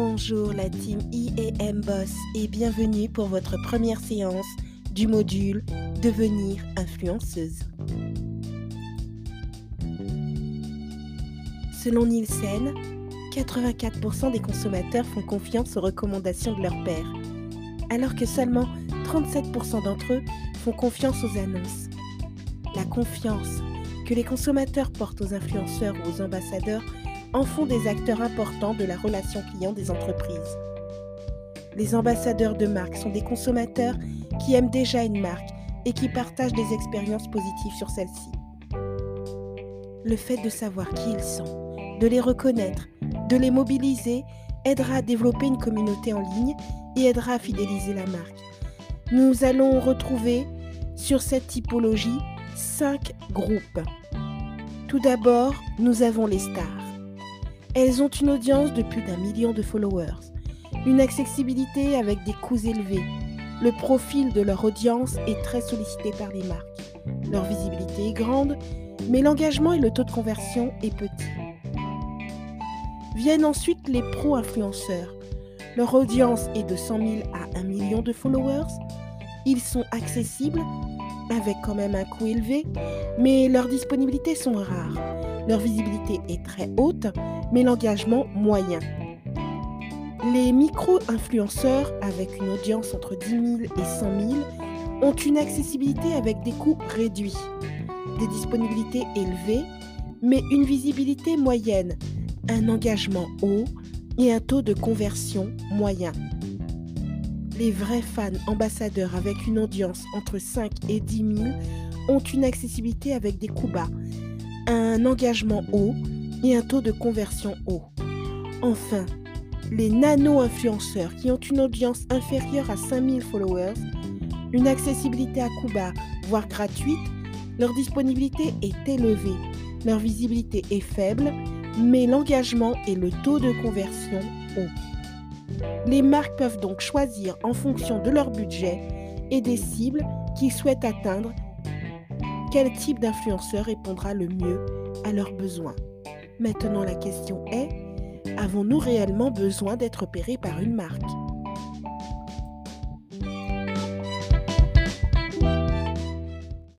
Bonjour la team IEM Boss et bienvenue pour votre première séance du module Devenir influenceuse. Selon Nielsen, 84% des consommateurs font confiance aux recommandations de leur père, alors que seulement 37% d'entre eux font confiance aux annonces. La confiance que les consommateurs portent aux influenceurs ou aux ambassadeurs en font des acteurs importants de la relation client des entreprises. Les ambassadeurs de marque sont des consommateurs qui aiment déjà une marque et qui partagent des expériences positives sur celle-ci. Le fait de savoir qui ils sont, de les reconnaître, de les mobiliser aidera à développer une communauté en ligne et aidera à fidéliser la marque. Nous allons retrouver sur cette typologie cinq groupes. Tout d'abord, nous avons les stars. Elles ont une audience de plus d'un million de followers, une accessibilité avec des coûts élevés. Le profil de leur audience est très sollicité par les marques. Leur visibilité est grande, mais l'engagement et le taux de conversion est petit. Viennent ensuite les pro-influenceurs. Leur audience est de 100 000 à 1 million de followers. Ils sont accessibles, avec quand même un coût élevé, mais leurs disponibilités sont rares. Leur visibilité est très haute, mais l'engagement moyen. Les micro-influenceurs avec une audience entre 10 000 et 100 000 ont une accessibilité avec des coûts réduits, des disponibilités élevées, mais une visibilité moyenne, un engagement haut et un taux de conversion moyen. Les vrais fans ambassadeurs avec une audience entre 5 et 10 000 ont une accessibilité avec des coûts bas, un engagement haut et un taux de conversion haut. Enfin, les nano-influenceurs qui ont une audience inférieure à 5000 followers, une accessibilité à coût bas, voire gratuite, leur disponibilité est élevée, leur visibilité est faible, mais l'engagement et le taux de conversion haut. Les marques peuvent donc choisir en fonction de leur budget et des cibles qu'ils souhaitent atteindre quel type d'influenceur répondra le mieux à leurs besoins? Maintenant, la question est, avons-nous réellement besoin d'être opérés par une marque?